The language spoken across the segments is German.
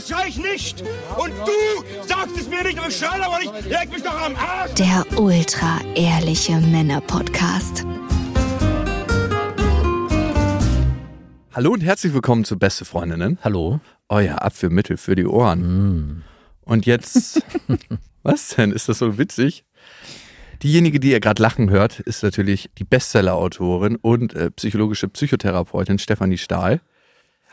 oder schrei ich nicht? Und du sagst es mir nicht, aber ich schrei aber nicht. Leg mich doch am Arsch! Der ultra ehrliche Männer-Podcast. Hallo und herzlich willkommen zu Beste Freundinnen. Hallo? Euer Abführmittel für die Ohren. Und jetzt, was denn? Ist das so witzig? Diejenige, die ihr gerade lachen hört, ist natürlich die Bestseller-Autorin und äh, psychologische Psychotherapeutin Stefanie Stahl.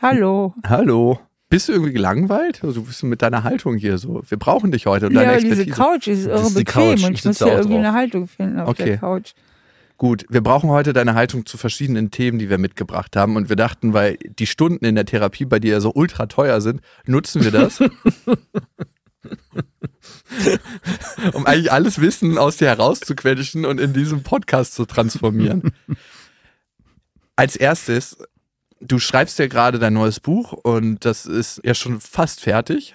Hallo. Hallo. Bist du irgendwie gelangweilt? Also, du bist mit deiner Haltung hier so. Wir brauchen dich heute und deine Ja, diese Expertise. Couch ist irre ist bequem Couch. und Ich ich muss ja irgendwie drauf. eine Haltung finden auf Okay. der Couch. Gut, wir brauchen heute deine Haltung zu verschiedenen Themen, die wir mitgebracht haben. Und wir dachten, weil die Stunden in der Therapie bei dir ja so ultra teuer sind, nutzen wir das. um eigentlich alles Wissen aus dir herauszuquetschen und in diesem Podcast zu transformieren. Als erstes, du schreibst ja gerade dein neues Buch und das ist ja schon fast fertig.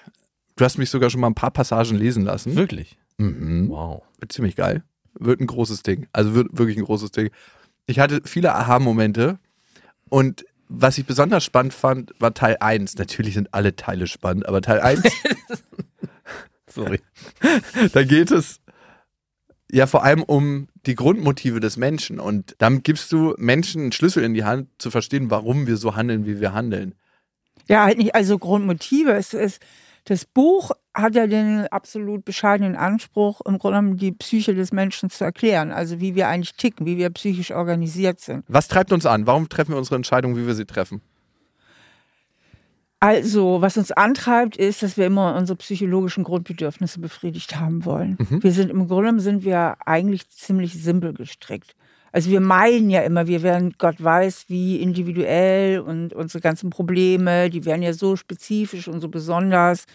Du hast mich sogar schon mal ein paar Passagen lesen lassen. Wirklich? Mhm. Wow. Wird ziemlich geil. Wird ein großes Ding. Also wird wirklich ein großes Ding. Ich hatte viele Aha-Momente und was ich besonders spannend fand, war Teil 1. Natürlich sind alle Teile spannend, aber Teil 1, Sorry. da geht es ja vor allem um die Grundmotive des Menschen und damit gibst du Menschen einen Schlüssel in die Hand, zu verstehen, warum wir so handeln, wie wir handeln. Ja, halt nicht, also Grundmotive. Es ist, das Buch hat ja den absolut bescheidenen Anspruch, im Grunde genommen die Psyche des Menschen zu erklären. Also wie wir eigentlich ticken, wie wir psychisch organisiert sind. Was treibt uns an? Warum treffen wir unsere Entscheidung, wie wir sie treffen? Also, was uns antreibt, ist, dass wir immer unsere psychologischen Grundbedürfnisse befriedigt haben wollen. Wir sind im Grunde sind wir eigentlich ziemlich simpel gestrickt. Also wir meinen ja immer, wir werden Gott weiß wie individuell und unsere ganzen Probleme, die werden ja so spezifisch und so besonders.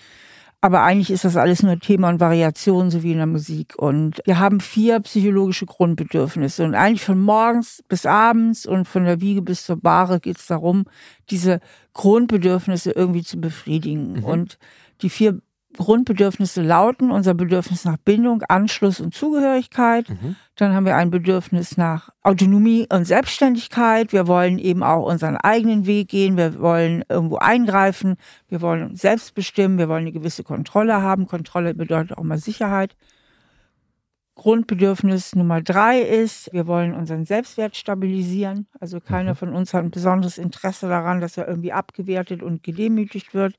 Aber eigentlich ist das alles nur Thema und Variation, so wie in der Musik. Und wir haben vier psychologische Grundbedürfnisse. Und eigentlich von morgens bis abends und von der Wiege bis zur Bahre geht es darum, diese Grundbedürfnisse irgendwie zu befriedigen. Und die vier Grundbedürfnisse lauten unser Bedürfnis nach Bindung, Anschluss und Zugehörigkeit. Dann haben wir ein Bedürfnis nach Autonomie und Selbstständigkeit. Wir wollen eben auch unseren eigenen Weg gehen. Wir wollen irgendwo eingreifen. Wir wollen uns selbst bestimmen. Wir wollen eine gewisse Kontrolle haben. Kontrolle bedeutet auch mal Sicherheit. Grundbedürfnis Nummer drei ist, wir wollen unseren Selbstwert stabilisieren. Also keiner von uns hat ein besonderes Interesse daran, dass er irgendwie abgewertet und gedemütigt wird.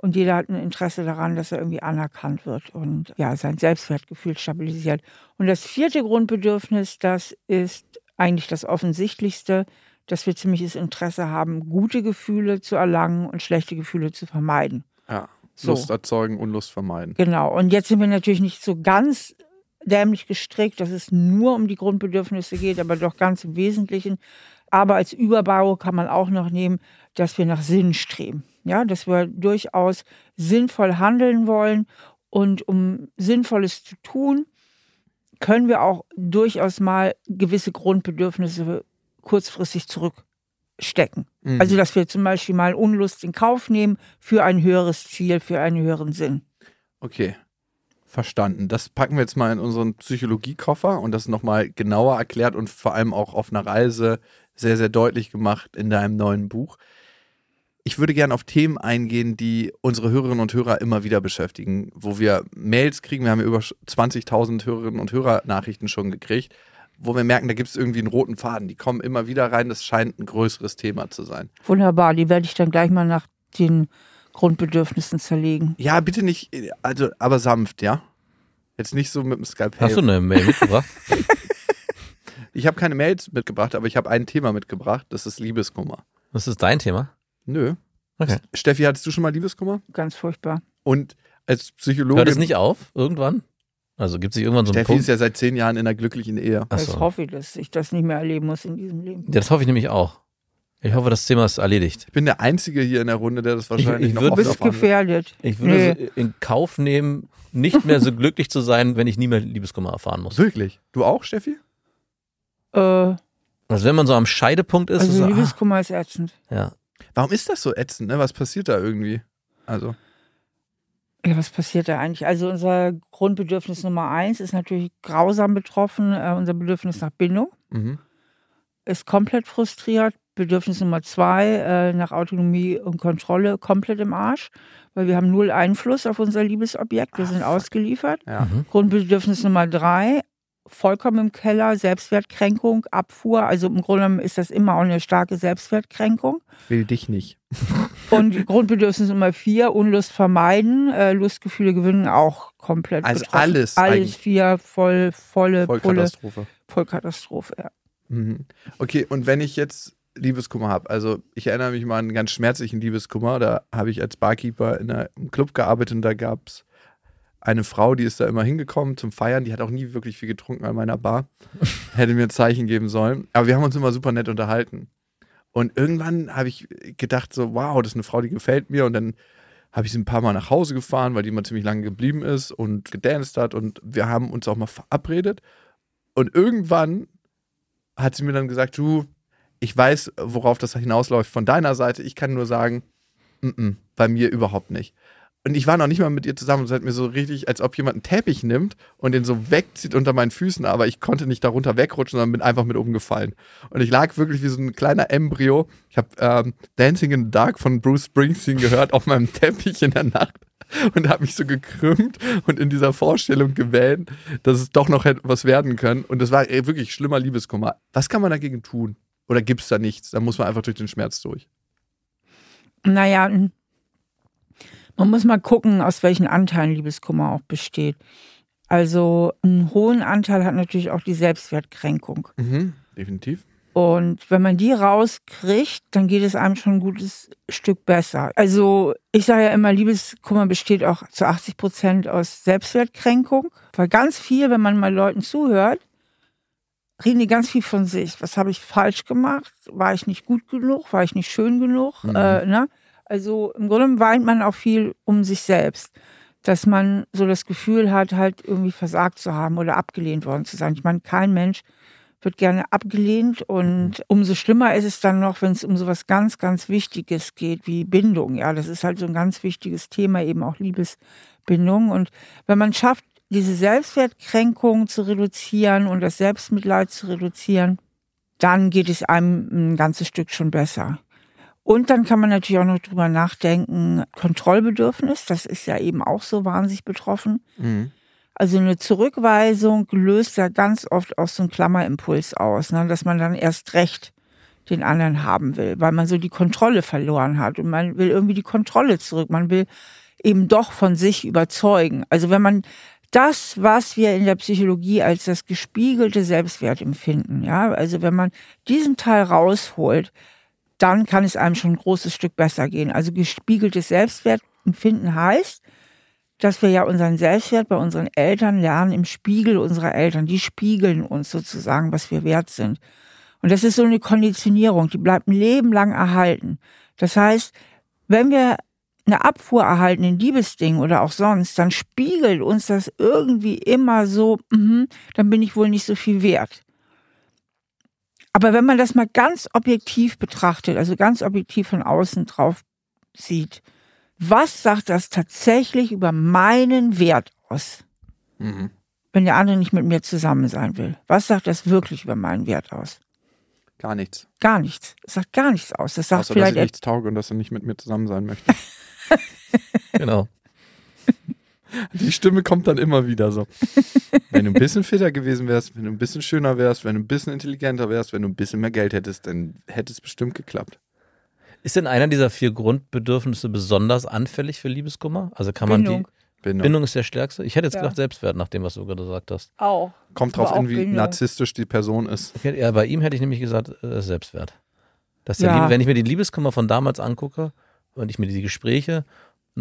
Und jeder hat ein Interesse daran, dass er irgendwie anerkannt wird und ja, sein Selbstwertgefühl stabilisiert. Und das vierte Grundbedürfnis, das ist eigentlich das Offensichtlichste, dass wir ziemliches Interesse haben, gute Gefühle zu erlangen und schlechte Gefühle zu vermeiden. Ja. So. Lust erzeugen, Unlust vermeiden. Genau. Und jetzt sind wir natürlich nicht so ganz dämlich gestrickt, dass es nur um die Grundbedürfnisse geht, aber doch ganz im Wesentlichen. Aber als Überbau kann man auch noch nehmen, dass wir nach Sinn streben. Ja, dass wir durchaus sinnvoll handeln wollen. Und um Sinnvolles zu tun, können wir auch durchaus mal gewisse Grundbedürfnisse kurzfristig zurückstecken. Mhm. Also, dass wir zum Beispiel mal Unlust in Kauf nehmen für ein höheres Ziel, für einen höheren Sinn. Okay. Verstanden. Das packen wir jetzt mal in unseren Psychologiekoffer und das nochmal genauer erklärt und vor allem auch auf einer Reise sehr, sehr deutlich gemacht in deinem neuen Buch. Ich würde gerne auf Themen eingehen, die unsere Hörerinnen und Hörer immer wieder beschäftigen, wo wir Mails kriegen. Wir haben über 20.000 Hörerinnen und Hörer Nachrichten schon gekriegt. wo wir merken, da gibt es irgendwie einen roten Faden. Die kommen immer wieder rein. Das scheint ein größeres Thema zu sein. Wunderbar, die werde ich dann gleich mal nach den Grundbedürfnissen zerlegen. Ja, bitte nicht, also, aber sanft, ja? Jetzt nicht so mit dem Skalpell. Hast du eine Mail mitgebracht? Ich habe keine Mails mitgebracht, aber ich habe ein Thema mitgebracht. Das ist Liebeskummer. Das ist dein Thema? Nö. Okay. Steffi, hattest du schon mal Liebeskummer? Ganz furchtbar. Und als Psychologin. Hört es nicht auf irgendwann? Also gibt es irgendwann so einen Steffi Punkt? ist ja seit zehn Jahren in einer glücklichen Ehe. Ach Ich so. hoffe, dass ich das nicht mehr erleben muss in diesem Leben. Ja, das hoffe ich nämlich auch. Ich hoffe, das Thema ist erledigt. Ich bin der Einzige hier in der Runde, der das wahrscheinlich ich noch würd- Du oft gefährdet. Ich würde Nee. so in Kauf nehmen, nicht mehr so glücklich zu sein, wenn ich nie mehr Liebeskummer erfahren muss. Wirklich? Du auch, Steffi? Äh, Also wenn man so am Scheidepunkt ist, ist also so, ah, Liebeskummer ist ätzend. ja. Warum ist das so ätzend? Ne? Was passiert da irgendwie? Also, Ja, was passiert da eigentlich? Also unser Grundbedürfnis Nummer eins ist natürlich grausam betroffen. Äh, unser Bedürfnis nach Bindung mhm. ist komplett frustriert. Bedürfnis Nummer zwei äh, nach Autonomie und Kontrolle komplett im Arsch, weil wir haben null Einfluss auf unser Liebesobjekt. Wir Ah, sind fuck. ausgeliefert. ja. Mhm. Grundbedürfnis Nummer drei, vollkommen im Keller, Selbstwertkränkung, Abfuhr. Also im Grunde genommen ist das immer auch eine starke Selbstwertkränkung. will dich nicht. Und Grundbedürfnis Nummer vier, Unlust vermeiden, äh, Lustgefühle gewinnen auch komplett. Also betroffen. alles Alles eigentlich. vier, voll, volle Pulle, Vollkatastrophe. Vollkatastrophe. Ja. Mhm. Okay, und wenn ich jetzt Liebeskummer habe, also ich erinnere mich mal an einen ganz schmerzlichen Liebeskummer, da habe ich als Barkeeper in einem Club gearbeitet und da gab es eine Frau, die ist da immer hingekommen zum Feiern, die hat auch nie wirklich viel getrunken an meiner Bar, hätte mir ein Zeichen geben sollen, aber wir haben uns immer super nett unterhalten. Und irgendwann habe ich gedacht so, wow, das ist eine Frau, die gefällt mir. Und dann habe ich sie ein paar Mal nach Hause gefahren, weil die immer ziemlich lange geblieben ist und gedanced hat. Und wir haben uns auch mal verabredet. Und irgendwann hat sie mir dann gesagt, du, ich weiß, worauf das hinausläuft von deiner Seite. Ich kann nur sagen, mm -mm, bei mir überhaupt nicht. Und ich war noch nicht mal mit ihr zusammen und es hat mir so richtig, als ob jemand einen Teppich nimmt und den so wegzieht unter meinen Füßen, aber ich konnte nicht darunter wegrutschen, sondern bin einfach mit umgefallen. Und ich lag wirklich wie so ein kleiner Embryo. Ich habe ähm, Dancing in the Dark von Bruce Springsteen gehört auf meinem Teppich in der Nacht und habe mich so gekrümmt und in dieser Vorstellung gewählt, dass es doch noch hätte was werden können. Und das war wirklich schlimmer Liebeskummer. Was kann man dagegen tun? Oder gibt es da nichts? Da muss man einfach durch den Schmerz durch. Naja, man muss mal gucken, aus welchen Anteilen Liebeskummer auch besteht. Also einen hohen Anteil hat natürlich auch die Selbstwertkränkung. Mhm, definitiv. Und wenn man die rauskriegt, dann geht es einem schon ein gutes Stück besser. Also ich sage ja immer, Liebeskummer besteht auch zu 80 Prozent aus Selbstwertkränkung. Weil ganz viel, wenn man mal Leuten zuhört, reden die ganz viel von sich. Was habe ich falsch gemacht? War ich nicht gut genug? War ich nicht schön genug? Mhm. Äh, ne? Also im Grunde weint man auch viel um sich selbst. Dass man so das Gefühl hat, halt irgendwie versagt zu haben oder abgelehnt worden zu sein. Ich meine, kein Mensch wird gerne abgelehnt und umso schlimmer ist es dann noch, wenn es um sowas ganz, ganz Wichtiges geht wie Bindung. Ja, das ist halt so ein ganz wichtiges Thema, eben auch Liebesbindung. Und wenn man schafft, diese Selbstwertkränkung zu reduzieren und das Selbstmitleid zu reduzieren, dann geht es einem ein ganzes Stück schon besser. Und dann kann man natürlich auch noch drüber nachdenken, Kontrollbedürfnis, das ist ja eben auch so wahnsinnig betroffen. Mhm. Also eine Zurückweisung löst ja ganz oft auch so einen Klammerimpuls aus, ne? dass man dann erst recht den anderen haben will, weil man so die Kontrolle verloren hat und man will irgendwie die Kontrolle zurück. Man will eben doch von sich überzeugen. Also wenn man das, was wir in der Psychologie als das gespiegelte Selbstwert empfinden, ja, also wenn man diesen Teil rausholt, dann kann es einem schon ein großes Stück besser gehen. Also gespiegeltes Selbstwertempfinden heißt, dass wir ja unseren Selbstwert bei unseren Eltern lernen im Spiegel unserer Eltern. Die spiegeln uns sozusagen, was wir wert sind. Und das ist so eine Konditionierung, die bleibt ein Leben lang erhalten. Das heißt, wenn wir eine Abfuhr erhalten in Liebesdingen oder auch sonst, dann spiegelt uns das irgendwie immer so, mhm, dann bin ich wohl nicht so viel wert. Aber wenn man das mal ganz objektiv betrachtet, also ganz objektiv von außen drauf sieht, was sagt das tatsächlich über meinen Wert aus, Mhm. wenn der andere nicht mit mir zusammen sein will? Was sagt das wirklich über meinen Wert aus? Gar nichts. Gar nichts. Es sagt gar nichts aus. Das sagt Außer, dass vielleicht ich nichts tauge und dass er nicht mit mir zusammen sein möchte. Genau. Die Stimme kommt dann immer wieder so. Wenn du ein bisschen fitter gewesen wärst, wenn du ein bisschen schöner wärst, wenn du ein bisschen intelligenter wärst, wenn du ein bisschen mehr Geld hättest, dann hätte es bestimmt geklappt. Ist denn einer dieser vier Grundbedürfnisse besonders anfällig für Liebeskummer? Also kann man Bindung. die. Bindung. Bindung ist der stärkste. Ich hätte jetzt Ja. gedacht Selbstwert, nach dem, was du gerade gesagt hast. Auch. Kommt drauf an, wie Bindung. narzisstisch die Person ist. Hätte- Ja, bei ihm hätte ich nämlich gesagt, äh, Selbstwert. Dass der Ja. Liebe, wenn ich mir die Liebeskummer von damals angucke und ich mir die Gespräche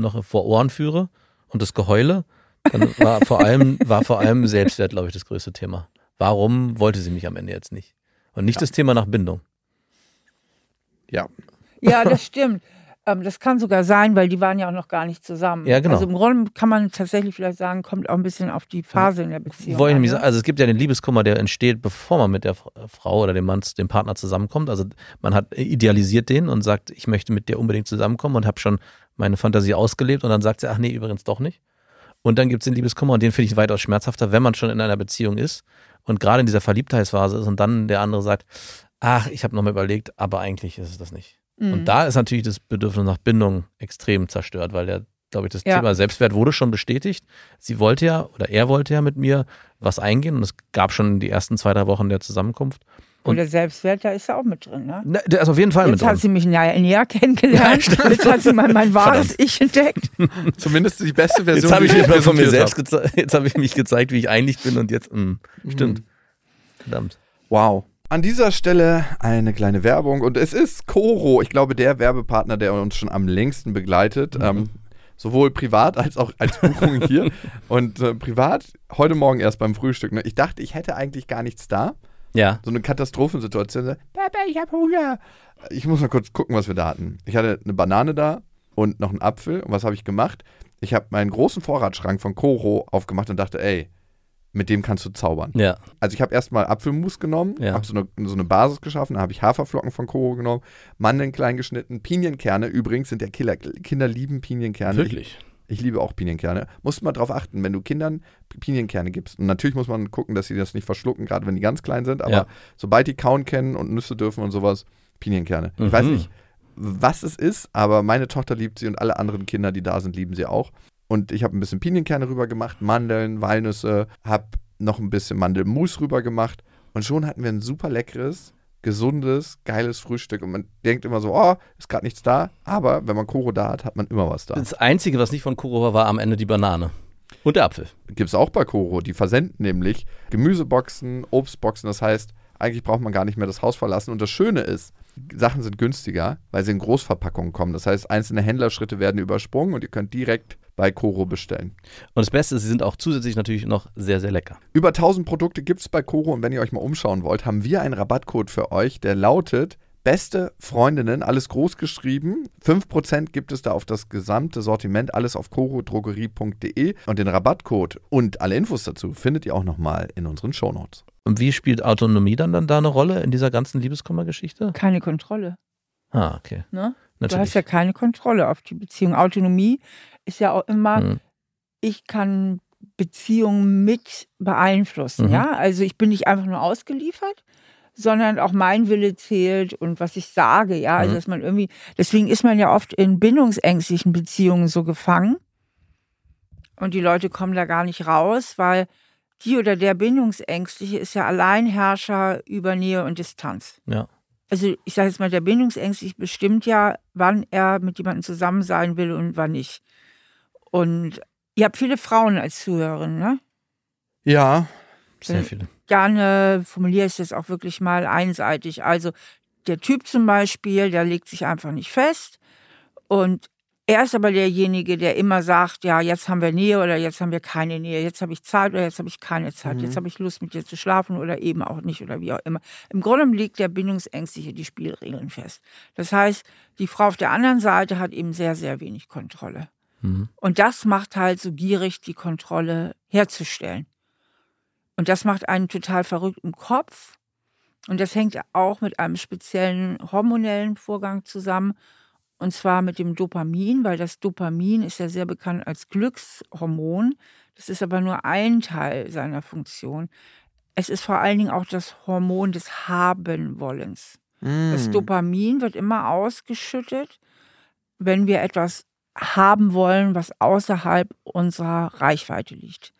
noch vor Ohren führe und das Geheule, dann war vor allem, war vor allem Selbstwert, glaube ich, das größte Thema. Warum wollte sie mich am Ende jetzt nicht? Und nicht das Thema nach Bindung. Ja. Ja, das stimmt. Ähm, das kann sogar sein, weil die waren ja auch noch gar nicht zusammen. Ja, genau. Also im Grunde kann man tatsächlich vielleicht sagen, kommt auch ein bisschen auf die Phase in der Beziehung. Wollte ich nämlich ne? sagen, also es gibt ja den Liebeskummer, der entsteht, bevor man mit der Frau oder dem Mann, dem Partner zusammenkommt. Also man hat idealisiert den und sagt, ich möchte mit dir unbedingt zusammenkommen und habe schon meine Fantasie ausgelebt und dann sagt sie, ach nee, übrigens doch nicht. Und dann gibt es den Liebeskummer und den finde ich weitaus schmerzhafter, wenn man schon in einer Beziehung ist und gerade in dieser Verliebtheitsphase ist und dann der andere sagt, ach, ich habe nochmal überlegt, aber eigentlich ist es das nicht. Mhm. Und da ist natürlich das Bedürfnis nach Bindung extrem zerstört, weil der, glaube ich, das Ja. Thema Selbstwert wurde schon bestätigt. Sie wollte ja oder er wollte ja mit mir was eingehen und es gab schon die ersten zwei, drei Wochen der Zusammenkunft. Und der Selbstwert, da ist er auch mit drin. Ne? Na, der ist auf jeden Fall Jetzt mit hat drin. sie mich näher, näher kennengelernt. Jetzt hat sie mal mein wahres Ich entdeckt. Zumindest die beste Version. Jetzt habe ich die mich von mir selbst gezeigt. Jetzt habe ich mich gezeigt, wie ich eigentlich bin und jetzt, mh, stimmt. Verdammt. Wow. An dieser Stelle eine kleine Werbung und es ist Coro, ich glaube der Werbepartner, der uns schon am längsten begleitet, ähm, sowohl privat als auch als Buchung hier. Und äh, privat heute Morgen erst beim Frühstück. Ne? Ich dachte, ich hätte eigentlich gar nichts da. Ja. So eine Katastrophensituation. Papa, ich habe Hunger. Ich muss mal kurz gucken, was wir da hatten. Ich hatte eine Banane da und noch einen Apfel. Und was habe ich gemacht? Ich habe meinen großen Vorratsschrank von Coro aufgemacht und dachte, ey, mit dem kannst du zaubern. Ja. Also ich habe erstmal Apfelmus genommen, Ja. habe so eine, so eine Basis geschaffen, dann habe ich Haferflocken von Koro genommen, Mandeln klein geschnitten, Pinienkerne übrigens sind der Killer. Kinder lieben Pinienkerne. Wirklich. Ich, ich liebe auch Pinienkerne. Musst mal drauf achten, wenn du Kindern Pinienkerne gibst. Und natürlich muss man gucken, dass sie das nicht verschlucken, gerade wenn die ganz klein sind. Aber Ja. sobald die kauen kennen und Nüsse dürfen und sowas, Pinienkerne. Ich weiß Mhm. nicht, was es ist, aber meine Tochter liebt sie und alle anderen Kinder, die da sind, lieben sie auch. Und ich habe ein bisschen Pinienkerne rüber gemacht, Mandeln, Walnüsse, habe noch ein bisschen Mandelmus rüber gemacht. Und schon hatten wir ein super leckeres, gesundes, geiles Frühstück. Und man denkt immer so, oh, ist gerade nichts da. Aber wenn man Koro da hat, hat man immer was da. Das Einzige, was nicht von Kuro war, war am Ende die Banane. Und der Apfel. Gibt es auch bei Koro. Die versenden nämlich Gemüseboxen, Obstboxen. Das heißt, eigentlich braucht man gar nicht mehr das Haus verlassen. Und das Schöne ist, Sachen sind günstiger, weil sie in Großverpackungen kommen. Das heißt, einzelne Händlerschritte werden übersprungen und ihr könnt direkt bei Koro bestellen. Und das Beste ist, sie sind auch zusätzlich natürlich noch sehr, sehr lecker. Über 1000 Produkte gibt es bei Koro und wenn ihr euch mal umschauen wollt, haben wir einen Rabattcode für euch, der lautet Beste Freundinnen, alles groß geschrieben. 5% gibt es da auf das gesamte Sortiment, alles auf korodrogerie.de und den Rabattcode und alle Infos dazu findet ihr auch nochmal in unseren Shownotes. Und wie spielt Autonomie dann, dann da eine Rolle in dieser ganzen Liebeskummergeschichte? Keine Kontrolle. Ah, okay. Ne? Du hast ja keine Kontrolle auf die Beziehung. Autonomie ist ja auch immer, Hm. ich kann Beziehungen mit beeinflussen. Mhm. Ja, also ich bin nicht einfach nur ausgeliefert, sondern auch mein Wille zählt und was ich sage. Ja, also Mhm. dass man irgendwie, deswegen ist man ja oft in bindungsängstlichen Beziehungen so gefangen und die Leute kommen da gar nicht raus, weil die oder der Bindungsängstliche ist ja Alleinherrscher über Nähe und Distanz. Ja. Also ich sage jetzt mal, der Bindungsängstliche bestimmt ja, wann er mit jemandem zusammen sein will und wann nicht. Und ihr habt viele Frauen als Zuhörerin, ne? Ja, Sehr viele. Gerne formuliere ich das auch wirklich mal einseitig. Also der Typ zum Beispiel, der legt sich einfach nicht fest und er ist aber derjenige, der immer sagt, ja, jetzt haben wir Nähe oder jetzt haben wir keine Nähe, jetzt habe ich Zeit oder jetzt habe ich keine Zeit, jetzt habe ich Lust mit dir zu schlafen oder eben auch nicht oder wie auch immer. Im Grunde legt der Bindungsängstliche die Spielregeln fest. Das heißt, die Frau auf der anderen Seite hat eben sehr, sehr wenig Kontrolle. Mhm. Und das macht halt so gierig, die Kontrolle herzustellen. Und das macht einen total verrückt im Kopf. Und das hängt auch mit einem speziellen hormonellen Vorgang zusammen. Und zwar mit dem Dopamin, weil das Dopamin ist ja sehr bekannt als Glückshormon. Das ist aber nur ein Teil seiner Funktion. Es ist vor allen Dingen auch das Hormon des Habenwollens. Das Dopamin wird immer ausgeschüttet, wenn wir etwas haben wollen, was außerhalb unserer Reichweite liegt.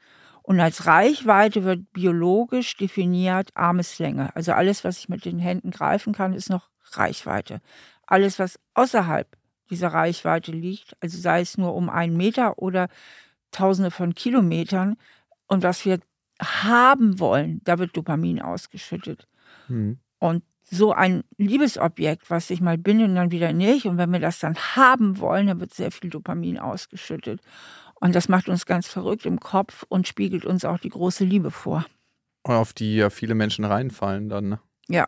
Und als Reichweite wird biologisch definiert Armeslänge. Also alles, was ich mit den Händen greifen kann, ist noch Reichweite. Alles, was außerhalb dieser Reichweite liegt, also sei es nur um einen Meter oder Tausende von Kilometern, und was wir haben wollen, da wird Dopamin ausgeschüttet. Hm. Und so ein Liebesobjekt, was ich mal bin und dann wieder nicht, und wenn wir das dann haben wollen, dann wird sehr viel Dopamin ausgeschüttet. Und das macht uns ganz verrückt im Kopf und spiegelt uns auch die große Liebe vor. Und auf die ja viele Menschen reinfallen dann. Ne? Ja.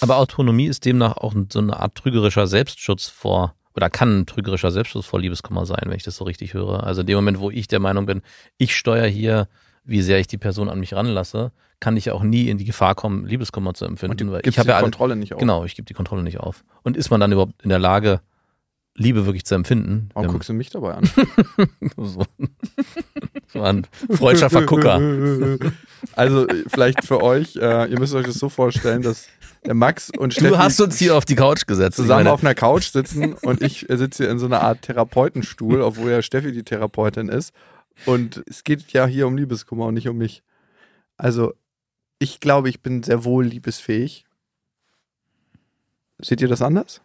Aber Autonomie ist demnach auch so eine Art trügerischer Selbstschutz vor, oder kann ein trügerischer Selbstschutz vor Liebeskummer sein, wenn ich das so richtig höre. Also in dem Moment, wo ich der Meinung bin, ich steuere hier, wie sehr ich die Person an mich ranlasse, kann ich ja auch nie in die Gefahr kommen, Liebeskummer zu empfinden. Und du weil gibst ich habe die ja alle, Kontrolle nicht auf. Genau, ich gebe die Kontrolle nicht auf. Und ist man dann überhaupt in der Lage, Liebe wirklich zu empfinden? Warum Wenn- guckst du mich dabei an? so, so ein freudscher Vergucker. Also vielleicht für euch, äh, ihr müsst euch das so vorstellen, dass der Max und Steffi Du hast uns hier auf die Couch gesetzt. zusammen auf einer Couch sitzen und ich äh, sitze hier in so einer Art Therapeutenstuhl, obwohl ja Steffi die Therapeutin ist. Und es geht ja hier um Liebeskummer und nicht um mich. Also ich glaube, ich bin sehr wohl liebesfähig. Seht ihr das anders?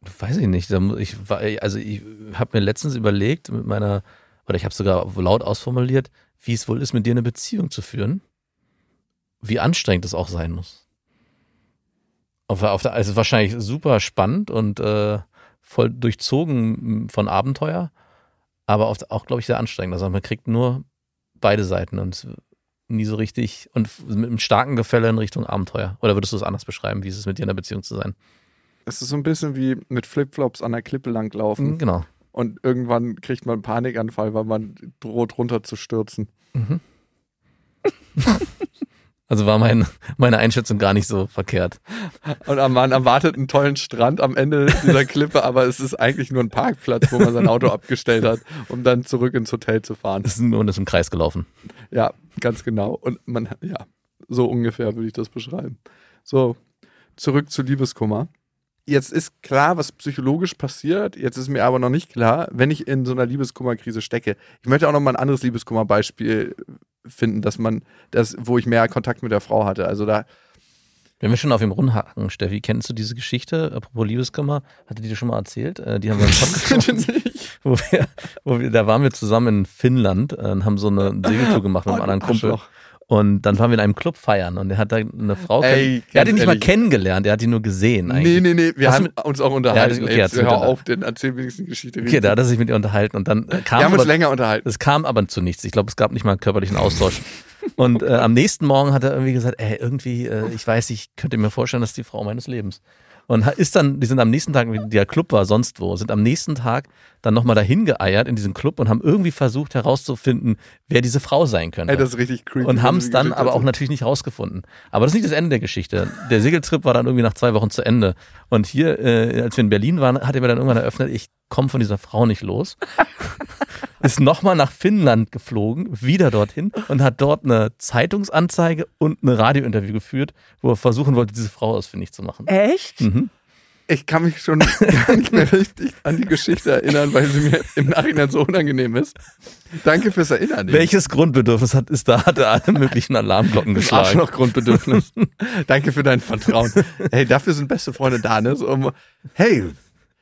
Weiß ich nicht. Ich, also ich habe mir letztens überlegt mit meiner, oder ich habe sogar laut ausformuliert, wie es wohl ist, mit dir eine Beziehung zu führen. Wie anstrengend es auch sein muss. Auf, auf der, also wahrscheinlich super spannend und äh, voll durchzogen von Abenteuer, aber auf, auch, glaube ich, sehr anstrengend. Also man kriegt nur beide Seiten und nie so richtig und mit einem starken Gefälle in Richtung Abenteuer. Oder würdest du es anders beschreiben, wie ist es mit dir in einer Beziehung zu sein? Es ist so ein bisschen wie mit Flipflops an der Klippe langlaufen Genau. und irgendwann kriegt man einen Panikanfall, weil man droht runter zu stürzen. Also war mein, meine Einschätzung gar nicht so verkehrt. Und man erwartet einen tollen Strand am Ende dieser Klippe, aber es ist eigentlich nur ein Parkplatz, wo man sein Auto abgestellt hat, um dann zurück ins Hotel zu fahren. Es ist nur und ist im Kreis gelaufen. Ja, ganz genau. Und man, ja, so ungefähr würde ich das beschreiben. So, zurück zu Liebeskummer. Jetzt ist klar, was psychologisch passiert. Jetzt ist mir aber noch nicht klar, wenn ich in so einer Liebeskummerkrise stecke. Ich möchte auch noch mal ein anderes Liebeskummerbeispiel finden, dass man, das, wo ich mehr Kontakt mit der Frau hatte. Also da, Wenn wir schon auf ihm rumhacken, Steffi, kennst du diese Geschichte, apropos Liebeskummer, hatte die dir schon mal erzählt? Äh, Die haben wir im Podcast, wo wir, wo wir, da waren wir zusammen in Finnland äh, und haben so eine Segeltour gemacht mit einem Oh, anderen Kumpel. Arschloch. Und dann waren wir in einem Club feiern und er hat da eine Frau Ey, Er hat ganz nicht mal ehrlich. kennengelernt, er hat die nur gesehen eigentlich. Nee, nee, nee, wir du haben uns auch unterhalten. Ja, okay, Jetzt hör auf, den erzähl wenigstens die Geschichte. Okay, da hat er sich mit ihr unterhalten und dann kam wir haben uns aber- länger unterhalten. Es kam aber zu nichts. Ich glaube, es gab nicht mal einen körperlichen Austausch. Und äh, am nächsten Morgen hat er irgendwie gesagt, ey, irgendwie, äh, ich weiß, ich könnte mir vorstellen, das ist die Frau meines Lebens. Und ist dann, die sind am nächsten Tag, wie der Club war sonst wo, sind am nächsten Tag dann nochmal dahin geeiert in diesen Club und haben irgendwie versucht herauszufinden, wer diese Frau sein könnte. Ey, das ist richtig creepy. und haben es dann aber auch natürlich nicht rausgefunden. Aber das ist nicht das Ende der Geschichte. Der Segeltrip war dann irgendwie nach zwei Wochen zu Ende. Und hier, äh, als wir in Berlin waren, hat er mir dann irgendwann eröffnet, ich komme von dieser Frau nicht los. Ist nochmal nach Finnland geflogen, wieder dorthin und hat dort eine Zeitungsanzeige und ein Radiointerview geführt, wo er versuchen wollte, diese Frau ausfindig zu machen. Echt? Mhm. Ich kann mich schon gar nicht mehr richtig an die Geschichte erinnern, weil sie mir im Nachhinein so unangenehm ist. Danke fürs Erinnern. Welches Grundbedürfnis hat, ist da, hat er alle möglichen Alarmglocken das geschlagen? Arschloch-Grundbedürfnis. Danke für dein Vertrauen. Hey, dafür sind beste Freunde da, ne? So, um, hey,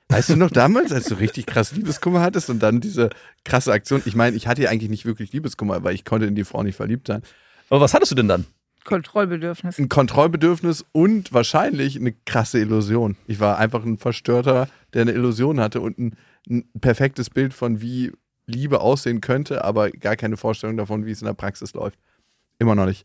weißt du noch damals, als du richtig krass Liebeskummer hattest und dann diese krasse Aktion? Ich meine, ich hatte ja eigentlich nicht wirklich Liebeskummer, weil ich konnte in die Frau nicht verliebt sein. Aber was hattest du denn dann? Kontrollbedürfnis. Ein Kontrollbedürfnis und wahrscheinlich eine krasse Illusion. Ich war einfach ein Verstörter, der eine Illusion hatte und ein, ein perfektes Bild von wie Liebe aussehen könnte, aber gar keine Vorstellung davon, wie es in der Praxis läuft. Immer noch nicht.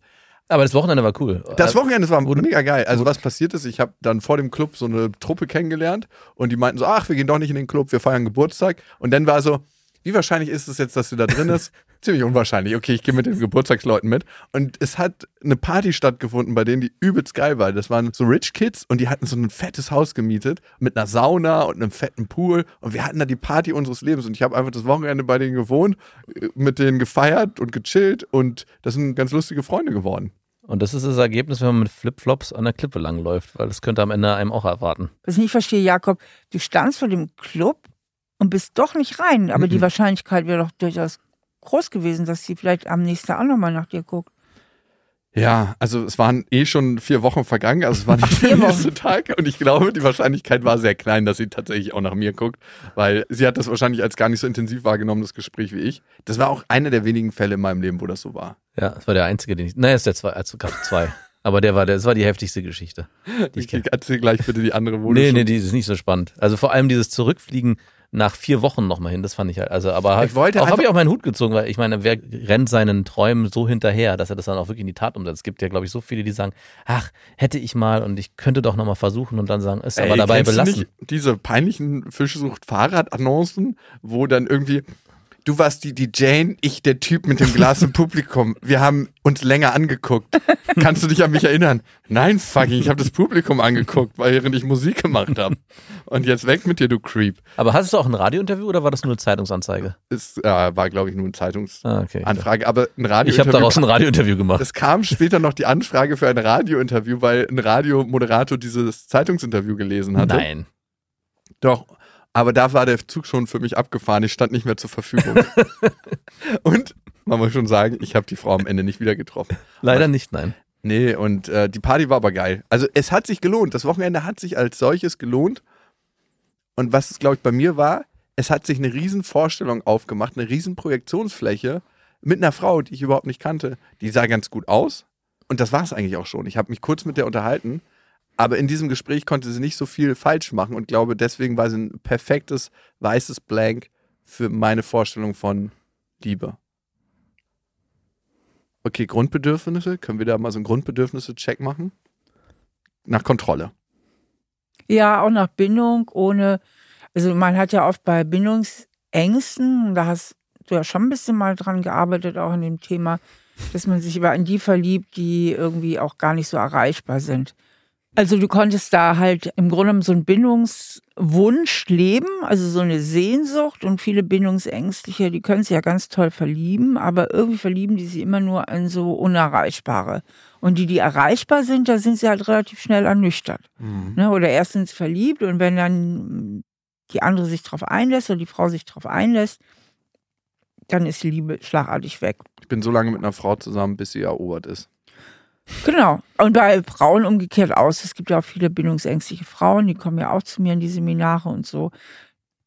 Aber das Wochenende war cool. Das Wochenende war mega geil. Also was passiert ist, ich habe dann vor dem Club so eine Truppe kennengelernt und die meinten so, ach, wir gehen doch nicht in den Club, wir feiern Geburtstag. Und dann war so, wie wahrscheinlich ist es jetzt, dass sie da drin ist? Ziemlich unwahrscheinlich. Okay, ich gehe mit den Geburtstagsleuten mit. Und es hat eine Party stattgefunden, bei denen die übelst geil war. Das waren so Rich Kids und die hatten so ein fettes Haus gemietet mit einer Sauna und einem fetten Pool. Und wir hatten da die Party unseres Lebens. Und ich habe einfach das Wochenende bei denen gewohnt, äh, mit denen gefeiert und gechillt. Und das sind ganz lustige Freunde geworden. Und das ist das Ergebnis, wenn man mit Flipflops an der Klippe langläuft, weil das könnte am Ende einem auch erwarten. Was ich nicht verstehe, Jakob, du standst vor dem Club und bist doch nicht rein. Aber die Mhm. Wahrscheinlichkeit wäre doch durchaus groß gewesen, dass sie vielleicht am nächsten Tag auch nochmal nach dir guckt. Ja, also es waren eh schon vier Wochen vergangen, also es war nicht der Vier nächste Tag und ich glaube, die Wahrscheinlichkeit war sehr klein, dass sie tatsächlich auch nach mir guckt, weil sie hat das wahrscheinlich als gar nicht so intensiv wahrgenommen, das Gespräch wie ich. Das war auch einer der wenigen Fälle in meinem Leben, wo das so war. Ja, das war der einzige, den ich. Nein, ist der zwei, also gab zwei. Aber der war, der, das war die heftigste Geschichte. Die ich Ich kenne. erzähl gleich bitte die andere, wo Nee, du nee, schon- die ist nicht so spannend. Also vor allem dieses Zurückfliegen nach vier Wochen nochmal hin, das fand ich halt. Also, aber halt, Ich wollte auch habe ich auch meinen Hut gezogen, weil ich meine, wer rennt seinen Träumen so hinterher, dass er das dann auch wirklich in die Tat umsetzt? Es gibt ja, glaube ich, so viele, die sagen, ach, hätte ich mal und ich könnte doch nochmal versuchen und dann sagen, ist aber Ey, dabei kennst du belassen. Nicht diese peinlichen Fischsucht-Fahrrad-Annoncen, wo dann irgendwie, du warst die, die Jane, ich der Typ mit dem Glas im Publikum. Wir haben uns länger angeguckt. Kannst du dich an mich erinnern? Nein, fucking, ich habe das Publikum angeguckt, während ich Musik gemacht habe. Und jetzt weg mit dir, du Creep. Aber hattest du auch ein Radiointerview oder war das nur eine Zeitungsanzeige? Es äh, war, glaube ich, nur eine Zeitungsanfrage, Ah, okay. aber ein Radio. Ich habe daraus ein Radiointerview gemacht. Es kam später noch die Anfrage für ein Radiointerview, weil ein Radiomoderator dieses Zeitungsinterview gelesen hatte. Nein. Doch, aber da war der Zug schon für mich abgefahren. Ich stand nicht mehr zur Verfügung. und man muss schon sagen, ich habe die Frau am Ende nicht wieder getroffen. Leider nicht, nein. Nee, und äh, die Party war aber geil. Also es hat sich gelohnt. Das Wochenende hat sich als solches gelohnt. Und was es, glaube ich, bei mir war, es hat sich eine riesen Vorstellung aufgemacht, eine riesen Projektionsfläche mit einer Frau, die ich überhaupt nicht kannte. Die sah ganz gut aus. Und das war es eigentlich auch schon. Ich habe mich kurz mit der unterhalten. Aber in diesem Gespräch konnte sie nicht so viel falsch machen und glaube, deswegen war sie ein perfektes weißes Blank für meine Vorstellung von Liebe. Okay, Grundbedürfnisse. Können wir da mal so einen Grundbedürfnisse-Check machen? Nach Kontrolle. Ja, auch nach Bindung, ohne, also man hat ja oft bei Bindungsängsten, da hast du ja schon ein bisschen mal dran gearbeitet, auch an dem Thema, dass man sich über an die verliebt, die irgendwie auch gar nicht so erreichbar sind. Also du konntest da halt im Grunde genommen so einen Bindungswunsch leben, also so eine Sehnsucht und viele Bindungsängstliche, die können sich ja ganz toll verlieben, aber irgendwie verlieben die sich immer nur an so Unerreichbare. Und die, die erreichbar sind, da sind sie halt relativ schnell ernüchtert. Ne? Oder erst sind sie verliebt und wenn dann die andere sich drauf einlässt oder die Frau sich drauf einlässt, dann ist die Liebe schlagartig weg. Ich bin so lange mit einer Frau zusammen, bis sie erobert ist. Genau. Und bei Frauen umgekehrt aus. Es gibt ja auch viele bindungsängstliche Frauen, die kommen ja auch zu mir in die Seminare und so.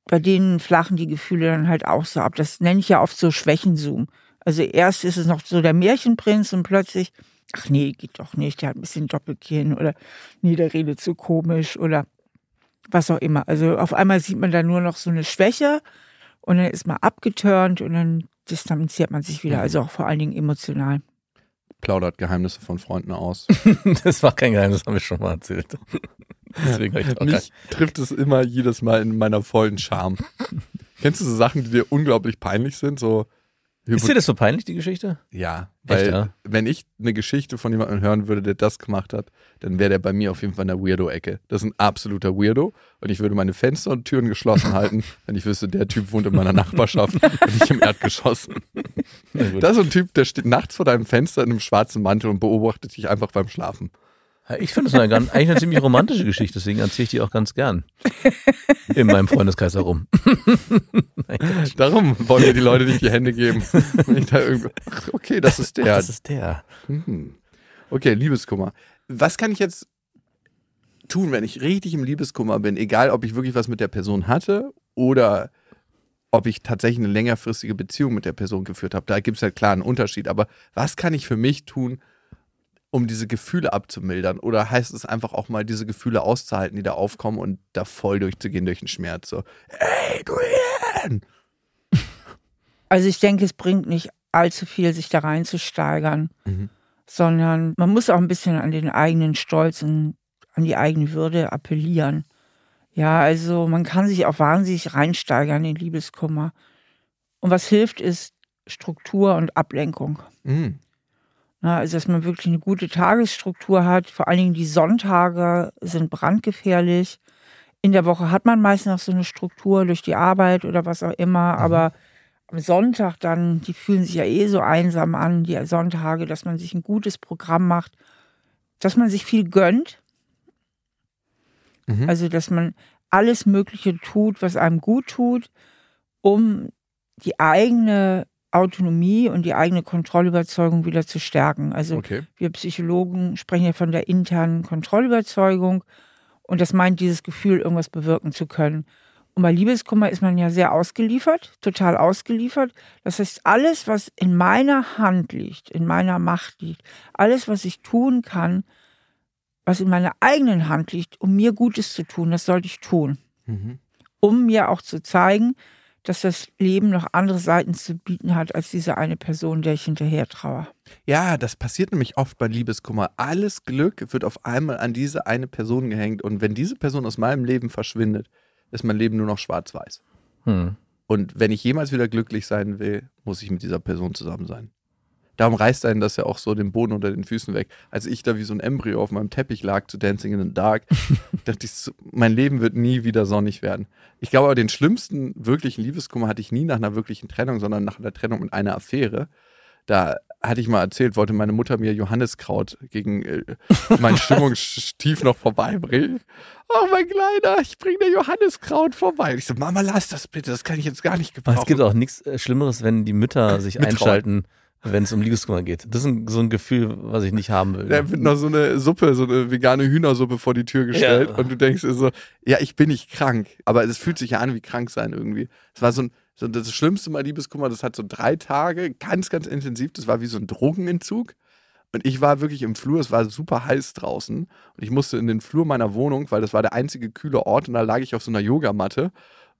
Bei denen flachen die Gefühle dann halt auch so ab. Das nenne ich ja oft so Schwächenzoom. Also erst ist es noch so der Märchenprinz und plötzlich, ach nee, geht doch nicht, der hat ein bisschen Doppelkinn oder nee, der redet zu komisch oder was auch immer. Also auf einmal sieht man da nur noch so eine Schwäche und dann ist man abgeturnt und dann distanziert man sich wieder. Also auch vor allen Dingen emotional. Plaudert Geheimnisse von Freunden aus. Das war kein Geheimnis, haben wir schon mal erzählt. Deswegen habe ich auch Mich trifft es immer jedes Mal in meiner vollen Charme. Kennst du so Sachen, die dir unglaublich peinlich sind? So Ist dir das so peinlich, die Geschichte? Ja, weil ja? wenn ich eine Geschichte von jemandem hören würde, der das gemacht hat, dann wäre der bei mir auf jeden Fall in der Weirdo-Ecke. Das ist ein absoluter Weirdo und ich würde meine Fenster und Türen geschlossen halten, wenn ich wüsste, der Typ wohnt in meiner Nachbarschaft und nicht im Erdgeschoss. Das ist ein Typ, der steht nachts vor deinem Fenster in einem schwarzen Mantel und beobachtet dich einfach beim Schlafen. Ich finde es eine, eigentlich eine ziemlich romantische Geschichte, deswegen erzähle ich die auch ganz gern. In meinem Freundeskreis herum. Darum wollen wir die Leute nicht die Hände geben. Ach, okay, das ist der. Das ist der. Mhm. Okay, Liebeskummer. Was kann ich jetzt tun, wenn ich richtig im Liebeskummer bin? Egal, ob ich wirklich was mit der Person hatte oder ob ich tatsächlich eine längerfristige Beziehung mit der Person geführt habe. Da gibt es ja klar einen Unterschied. Aber was kann ich für mich tun, um diese Gefühle abzumildern? Oder heißt es einfach auch mal, diese Gefühle auszuhalten, die da aufkommen und da voll durchzugehen durch den Schmerz? So, ey, du Ian! Also ich denke, es bringt nicht allzu viel, sich da reinzusteigern, Mhm. sondern man muss auch ein bisschen an den eigenen Stolz und an die eigene Würde appellieren. Ja, also man kann sich auch wahnsinnig reinsteigern in Liebeskummer. Und was hilft, ist Struktur und Ablenkung. Mhm. Ja, also dass man wirklich eine gute Tagesstruktur hat. Vor allen Dingen die Sonntage sind brandgefährlich. In der Woche hat man meist noch so eine Struktur durch die Arbeit oder was auch immer, aber am Sonntag dann, die fühlen sich ja eh so einsam an, die Sonntage, dass man sich ein gutes Programm macht, dass man sich viel gönnt. Mhm. Also, dass man alles Mögliche tut, was einem gut tut, um die eigene Autonomie und die eigene Kontrollüberzeugung wieder zu stärken. Also Okay. wir Psychologen sprechen ja von der internen Kontrollüberzeugung und das meint dieses Gefühl, irgendwas bewirken zu können. Und bei Liebeskummer ist man ja sehr ausgeliefert, total ausgeliefert. Das heißt, alles, was in meiner Hand liegt, in meiner Macht liegt, alles, was ich tun kann, was in meiner eigenen Hand liegt, um mir Gutes zu tun, das sollte ich tun. Mhm. Um mir auch zu zeigen, dass das Leben noch andere Seiten zu bieten hat, als diese eine Person, der ich hinterher traue. Ja, das passiert nämlich oft bei Liebeskummer. Alles Glück wird auf einmal an diese eine Person gehängt. Und wenn diese Person aus meinem Leben verschwindet, ist mein Leben nur noch schwarz-weiß. Hm. Und wenn ich jemals wieder glücklich sein will, muss ich mit dieser Person zusammen sein. Darum reißt einen das ja auch so den Boden unter den Füßen weg. Als ich da wie so ein Embryo auf meinem Teppich lag zu Dancing in the Dark, dachte ich, mein Leben wird nie wieder sonnig werden. Ich glaube aber, den schlimmsten wirklichen Liebeskummer hatte ich nie nach einer wirklichen Trennung, sondern nach einer Trennung mit einer Affäre. Da hatte ich mal erzählt, wollte meine Mutter mir Johanniskraut gegen äh, mein Stimmungstief noch vorbeibringen. Oh, mein Kleiner, ich bringe dir Johanniskraut vorbei. Ich so, Mama, lass das bitte, das kann ich jetzt gar nicht Aber gebrauchen. es gibt auch nichts äh, Schlimmeres, wenn die Mütter sich Mit einschalten, wenn es um Liebeskummer geht. Das ist ein, so ein Gefühl, was ich nicht haben will. Da wird noch so eine Suppe, so eine vegane Hühnersuppe vor die Tür gestellt Ja. und du denkst dir so, ja, ich bin nicht krank, aber es fühlt sich ja an wie krank sein irgendwie. Es war so ein, so das Schlimmste mal Liebeskummer, das hat so drei Tage, ganz, ganz intensiv, das war wie so ein Drogenentzug. Und ich war wirklich im Flur, es war super heiß draußen und ich musste in den Flur meiner Wohnung, weil das war der einzige kühle Ort und da lag ich auf so einer Yogamatte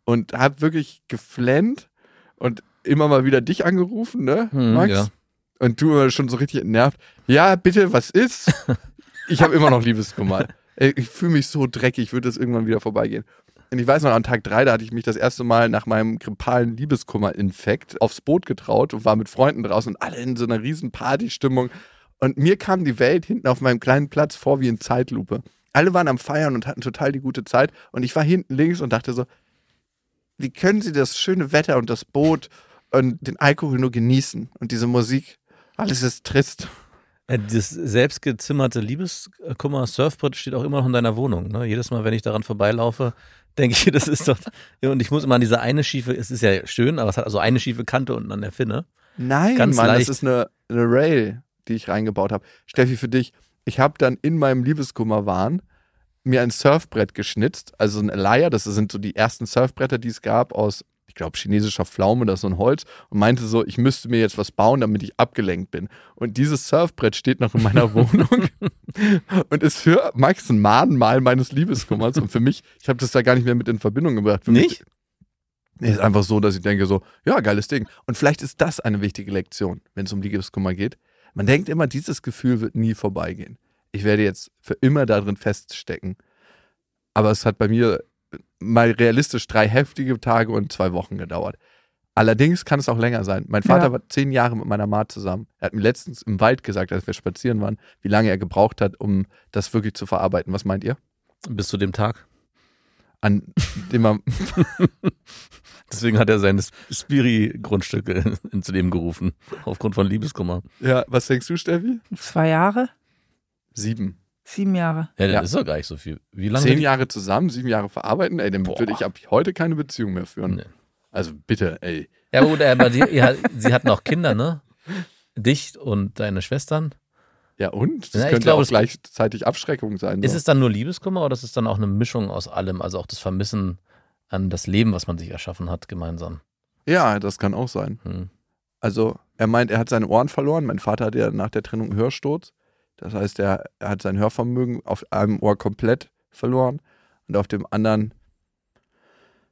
und habe wirklich geflennt und immer mal wieder dich angerufen, ne, Hm, Max? ja. Und du immer schon so richtig entnervt. Ja, bitte, was ist? Ich habe immer noch Liebeskummer. Ich fühle mich so dreckig, wird das irgendwann wieder vorbeigehen. Und ich weiß noch, an Tag drei, da hatte ich mich das erste Mal nach meinem grippalen Liebeskummer-Infekt aufs Boot getraut und war mit Freunden draußen und alle in so einer riesen Partystimmung. Und mir kam die Welt hinten auf meinem kleinen Platz vor wie in Zeitlupe. Alle waren am Feiern und hatten total die gute Zeit. Und ich war hinten links und dachte so, wie können sie das schöne Wetter und das Boot und den Alkohol nur genießen und diese Musik? Alles ist trist. Äh, Das selbstgezimmerte Liebeskummer-Surfbrett steht auch immer noch in deiner Wohnung. Ne? Jedes Mal, wenn ich daran vorbeilaufe, denke ich, das ist doch. Und ich muss immer an diese eine schiefe, es ist ja schön, aber es hat also eine schiefe Kante unten an der Finne. Nein, Ganz Mann, leicht. das ist eine, eine Rail, die ich reingebaut habe. Steffi, für dich, ich habe dann in meinem Liebeskummerwahn mir ein Surfbrett geschnitzt, also ein Alaya, das sind so die ersten Surfbretter, die es gab aus, ich glaube, chinesischer Pflaume oder so ein Holz und meinte so, ich müsste mir jetzt was bauen, damit ich abgelenkt bin. Und dieses Surfbrett steht noch in meiner Wohnung und ist für Max ein Mahnmal meines Liebeskummers und für mich, ich habe das da gar nicht mehr mit in Verbindung gebracht. Für mich Nicht? Nee, ist einfach so, dass ich denke so, ja, geiles Ding. Und vielleicht ist das eine wichtige Lektion, wenn es um Liebeskummer geht. Man denkt immer, dieses Gefühl wird nie vorbeigehen. Ich werde jetzt für immer darin feststecken. Aber es hat bei mir mal realistisch drei heftige Tage und zwei Wochen gedauert. Allerdings kann es auch länger sein. Mein Vater Ja. war zehn Jahre mit meiner Ma zusammen. Er hat mir letztens im Wald gesagt, als wir spazieren waren, wie lange er gebraucht hat, um das wirklich zu verarbeiten. Was meint ihr? Bis zu dem Tag. An dem er Deswegen hat er seine Spiri-Grundstücke ins Leben gerufen. Aufgrund von Liebeskummer. Ja, was denkst du, Steffi? Zwei Jahre? Sieben. Sieben Jahre. Ja, das Ja. ist doch gar nicht so viel. Wie lange? Zehn Jahre zusammen, sieben Jahre verarbeiten, ey, dann Boah. würde ich ab heute keine Beziehung mehr führen. Nee. Also bitte, ey. Ja, aber gut, aber die, ja, sie hatten auch Kinder, ne? Dich und deine Schwestern. Ja und? Das Ja, ich könnte glaube, auch gleichzeitig Abschreckung sein. Ist So. es dann nur Liebeskummer oder ist es dann auch eine Mischung aus allem? Also auch das Vermissen an das Leben, was man sich erschaffen hat, gemeinsam. Ja, das kann auch sein. Hm. Also er meint, er hat seine Ohren verloren. Mein Vater hatte ja nach der Trennung einen Hörsturz. Das heißt, er, er hat sein Hörvermögen auf einem Ohr komplett verloren und auf dem anderen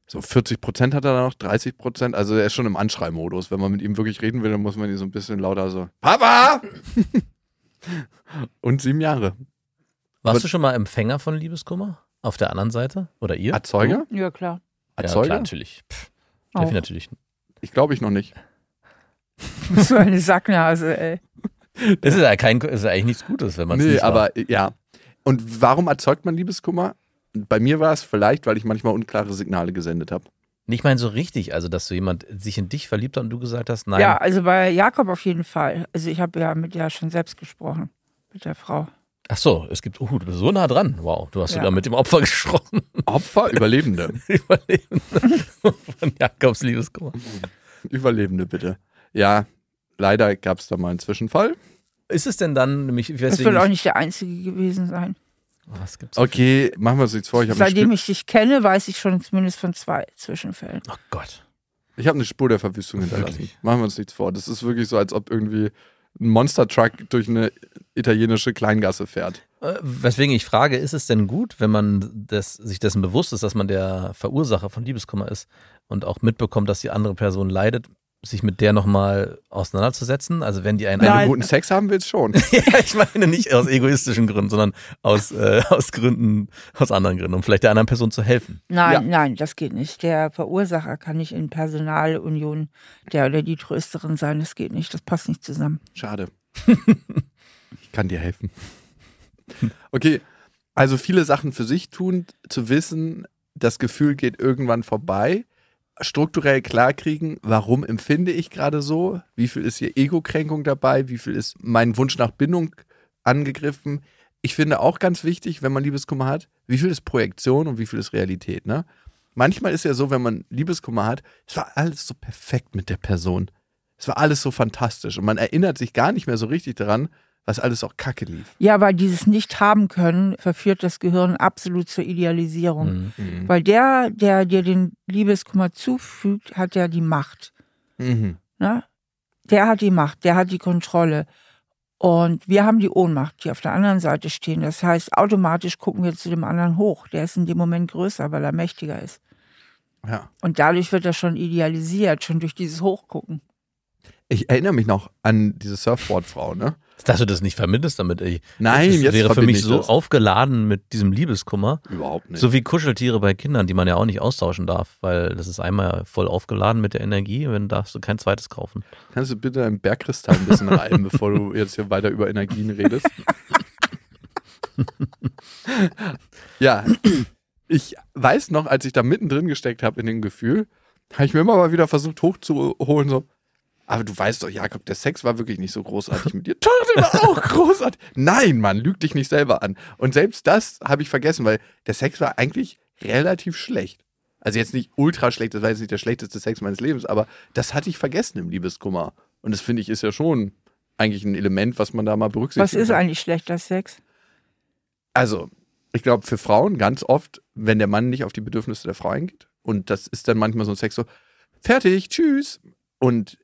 so 40 Prozent hat er da noch, 30 Prozent. Also er ist schon im Anschreimodus. Wenn man mit ihm wirklich reden will, dann muss man ihn so ein bisschen lauter so, Papa! und sieben Jahre. Warst Aber- du schon mal Empfänger von Liebeskummer? Auf der anderen Seite? Oder ihr? Erzeuger? Ja, klar. Ja, Erzeuger? klar, natürlich. Pff, Auch. Natürlich. Ich glaube ich noch nicht. So eine Sacknase, ey. Das ist ja, kein, das ist ja eigentlich nichts Gutes, wenn man es Nee, nicht aber ja. Und warum erzeugt man Liebeskummer? Bei mir war es vielleicht, weil ich manchmal unklare Signale gesendet habe. Nicht mal so richtig, also dass so jemand sich in dich verliebt hat und du gesagt hast, nein. Ja, also bei Jakob auf jeden Fall. Also ich habe ja mit der schon selbst gesprochen, mit der Frau. Ach so, es gibt, uh, du bist so nah dran. Wow, du hast Ja. sogar mit dem Opfer gesprochen. Opfer, Überlebende. Überlebende von Jakobs Liebeskummer. Überlebende, bitte. Ja, leider gab es da mal einen Zwischenfall. Ist es denn dann nämlich, Das wird auch ich- nicht der einzige gewesen sein. Was gibt's? Okay, machen wir uns jetzt vor. Ich habe Seitdem ich dich kenne, weiß ich schon zumindest von zwei Zwischenfällen. Oh Gott. ich hab eine Spur der Verwüstung hinterlassen. Wirklich? Machen wir uns nichts vor. Das ist wirklich so, als ob irgendwie ein Monster-Truck durch eine italienische Kleingasse fährt. Äh, Weswegen ich frage, ist es denn gut, wenn man des, sich dessen bewusst ist, dass man der Verursacher von Liebeskummer ist und auch mitbekommt, dass die andere Person leidet, sich mit der nochmal auseinanderzusetzen? Also wenn die einen... Wenn du guten Sex haben willst, schon. ja, ich meine nicht aus egoistischen Gründen, sondern aus, äh, aus Gründen, aus anderen Gründen, um vielleicht der anderen Person zu helfen. Nein, Ja. nein, das geht nicht. Der Verursacher kann nicht in Personalunion der oder die Trösterin sein. Das geht nicht. Das passt nicht zusammen. Schade. ich kann dir helfen. Okay, also viele Sachen für sich tun, zu wissen, das Gefühl geht irgendwann vorbei, strukturell klarkriegen, warum empfinde ich gerade so, wie viel ist hier Ego-Kränkung dabei, wie viel ist mein Wunsch nach Bindung angegriffen. Ich finde auch ganz wichtig, wenn man Liebeskummer hat, wie viel ist Projektion und wie viel ist Realität. Ne? Manchmal ist ja so, wenn man Liebeskummer hat, es war alles so perfekt mit der Person. Es war alles so fantastisch und man erinnert sich gar nicht mehr so richtig daran, was alles auch kacke lief. Ja, weil dieses Nicht-Haben-Können verführt das Gehirn absolut zur Idealisierung. Mhm. Weil der, der dir den Liebeskummer zufügt, hat ja die Macht. Mhm. Ne? Der hat die Macht, der hat die Kontrolle. Und wir haben die Ohnmacht, die auf der anderen Seite stehen. Das heißt, automatisch gucken wir zu dem anderen hoch. Der ist in dem Moment größer, weil er mächtiger ist. Ja. Und dadurch wird er schon idealisiert, schon durch dieses Hochgucken. Ich erinnere mich noch an diese Surfboard-Frau, ne? Dass du das nicht vermittelst damit, ey. Nein, das jetzt wäre für mich ich so das. aufgeladen mit diesem Liebeskummer. Überhaupt nicht. So wie Kuscheltiere bei Kindern, die man ja auch nicht austauschen darf, weil das ist einmal voll aufgeladen mit der Energie, und dann darfst du kein zweites kaufen. Kannst du bitte einen Bergkristall ein bisschen reiben, bevor du jetzt hier weiter über Energien redest? ja, ich weiß noch, als ich da mittendrin gesteckt habe in dem Gefühl, habe ich mir immer mal wieder versucht hochzuholen, so, aber du weißt doch, Jakob, der Sex war wirklich nicht so großartig mit dir. Doch, der war auch großartig. Nein, Mann, lüg dich nicht selber an. Und selbst das habe ich vergessen, weil der Sex war eigentlich relativ schlecht. Also jetzt nicht ultra schlecht, das war jetzt nicht der schlechteste Sex meines Lebens, aber das hatte ich vergessen im Liebeskummer. Und das finde ich ist ja schon eigentlich ein Element, was man da mal berücksichtigen Was ist kann. eigentlich schlechter Sex? Also, ich glaube, für Frauen ganz oft, wenn der Mann nicht auf die Bedürfnisse der Frau eingeht. Und das ist dann manchmal so ein Sex so, fertig, tschüss. Und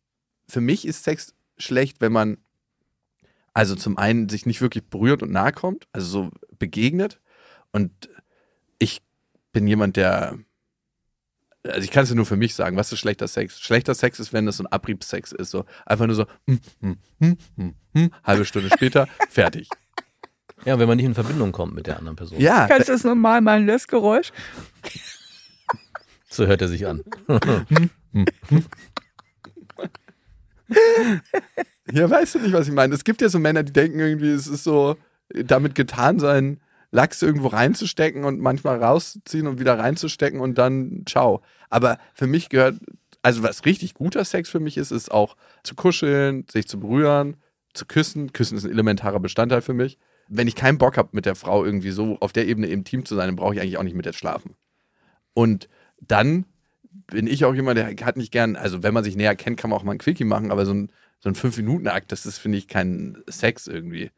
für mich ist Sex schlecht, wenn man also zum einen sich nicht wirklich berührt und nahe kommt, also so begegnet. Und ich bin jemand, der, also ich kann es ja nur für mich sagen, was ist schlechter Sex? Schlechter Sex ist, wenn das so ein Abriebsex ist, so einfach nur so, hm, hm, hm, hm, hm, halbe Stunde später, fertig. Ja, wenn man nicht in Verbindung kommt mit der anderen Person. Ja, Kannst du das normal mal das Geräusch? So hört er sich an. Ja, weißt du nicht, was ich meine? Es gibt ja so Männer, die denken irgendwie, es ist so damit getan sein, Lachs irgendwo reinzustecken und manchmal rauszuziehen und wieder reinzustecken und dann ciao. Aber für mich gehört, also was richtig guter Sex für mich ist, ist auch zu kuscheln, sich zu berühren, zu küssen. Küssen ist ein elementarer Bestandteil für mich. Wenn ich keinen Bock habe, mit der Frau irgendwie so auf der Ebene im Team zu sein, dann brauche ich eigentlich auch nicht mit der schlafen. Und dann bin ich auch jemand, der hat nicht gern, also wenn man sich näher kennt, kann man auch mal ein Quickie machen, aber so ein, so ein Fünf-Minuten-Akt, das ist, finde ich, kein Sex irgendwie.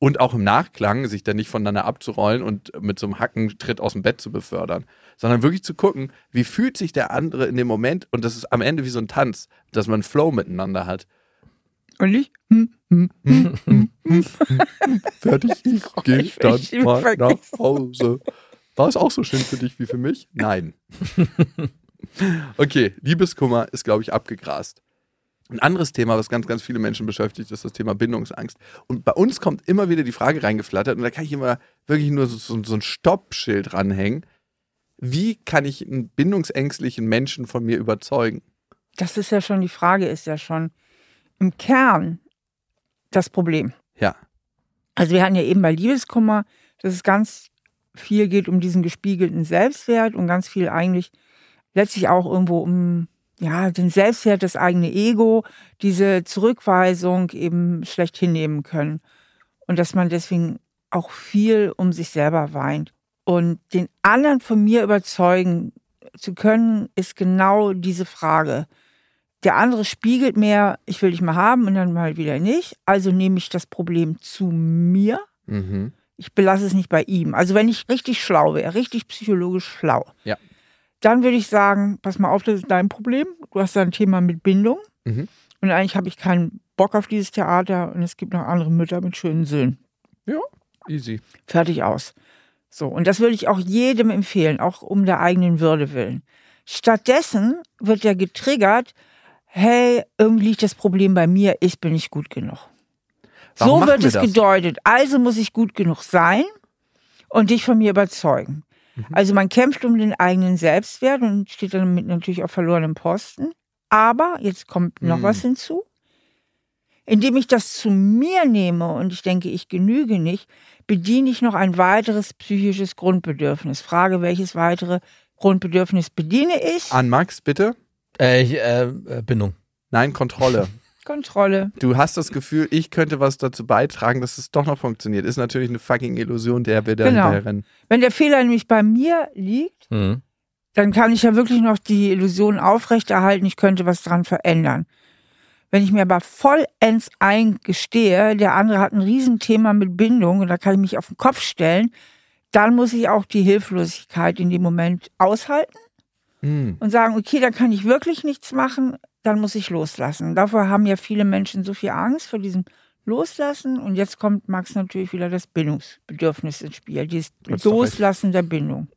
Und auch im Nachklang, sich dann nicht voneinander abzurollen und mit so einem Hackentritt aus dem Bett zu befördern, sondern wirklich zu gucken, wie fühlt sich der andere in dem Moment und das ist am Ende wie so ein Tanz, dass man Flow miteinander hat. Und ich? Hm, hm, hm. Fertig, ich gehe dann mal nach. Hause. War es auch so schön für dich wie für mich? Nein. okay, Liebeskummer ist, glaube ich, abgegrast. Ein anderes Thema, was ganz, ganz viele Menschen beschäftigt, ist das Thema Bindungsangst. Und bei uns kommt immer wieder die Frage reingeflattert und da kann ich immer wirklich nur so, so, so ein Stoppschild ranhängen. Wie kann ich einen bindungsängstlichen Menschen von mir überzeugen? Das ist ja schon, die Frage ist ja schon im Kern das Problem. Ja. Also wir hatten ja eben bei Liebeskummer, dass es ganz viel geht um diesen gespiegelten Selbstwert und ganz viel eigentlich letztlich auch irgendwo um ja, den Selbstwert, das eigene Ego, diese Zurückweisung eben schlecht hinnehmen können. Und dass man deswegen auch viel um sich selber weint. Und den anderen von mir überzeugen zu können, ist genau diese Frage. Der andere spiegelt mir, ich will dich mal haben und dann mal wieder nicht. Also nehme ich das Problem zu mir. Mhm. Ich belasse es nicht bei ihm. Also wenn ich richtig schlau wäre, richtig psychologisch schlau, Ja. Dann würde ich sagen, pass mal auf, das ist dein Problem. Du hast da ein Thema mit Bindung. Mhm. Und eigentlich habe ich keinen Bock auf dieses Theater und es gibt noch andere Mütter mit schönen Söhnen. Ja, easy. Fertig aus. So, und das würde ich auch jedem empfehlen, auch um der eigenen Würde willen. Stattdessen wird ja getriggert, hey, irgendwie liegt das Problem bei mir, ich bin nicht gut genug. Warum so wird wir es das? gedeutet. Also muss ich gut genug sein und dich von mir überzeugen. Mhm. Also man kämpft um den eigenen Selbstwert und steht dann mit natürlich auf verlorenem Posten. Aber jetzt kommt noch Mhm. was hinzu. Indem ich das zu mir nehme und ich denke, ich genüge nicht, bediene ich noch ein weiteres psychisches Grundbedürfnis. Frage, welches weitere Grundbedürfnis bediene ich? An Max, bitte. Äh, ich, äh, äh, Bindung. Nein, Kontrolle. Kontrolle. Du hast das Gefühl, ich könnte was dazu beitragen, dass es doch noch funktioniert. Ist natürlich eine fucking Illusion, der wir da Genau. rennen. Wenn der Fehler nämlich bei mir liegt, Mhm. dann kann ich ja wirklich noch die Illusion aufrechterhalten, ich könnte was dran verändern. Wenn ich mir aber vollends eingestehe, der andere hat ein Riesenthema mit Bindung und da kann ich mich auf den Kopf stellen, dann muss ich auch die Hilflosigkeit in dem Moment aushalten Hm. und sagen, okay, da kann ich wirklich nichts machen, dann muss ich loslassen. Davor haben ja viele Menschen so viel Angst vor diesem Loslassen und jetzt kommt Max natürlich wieder das Bindungsbedürfnis ins Spiel, dieses. Loslassen der Bindung.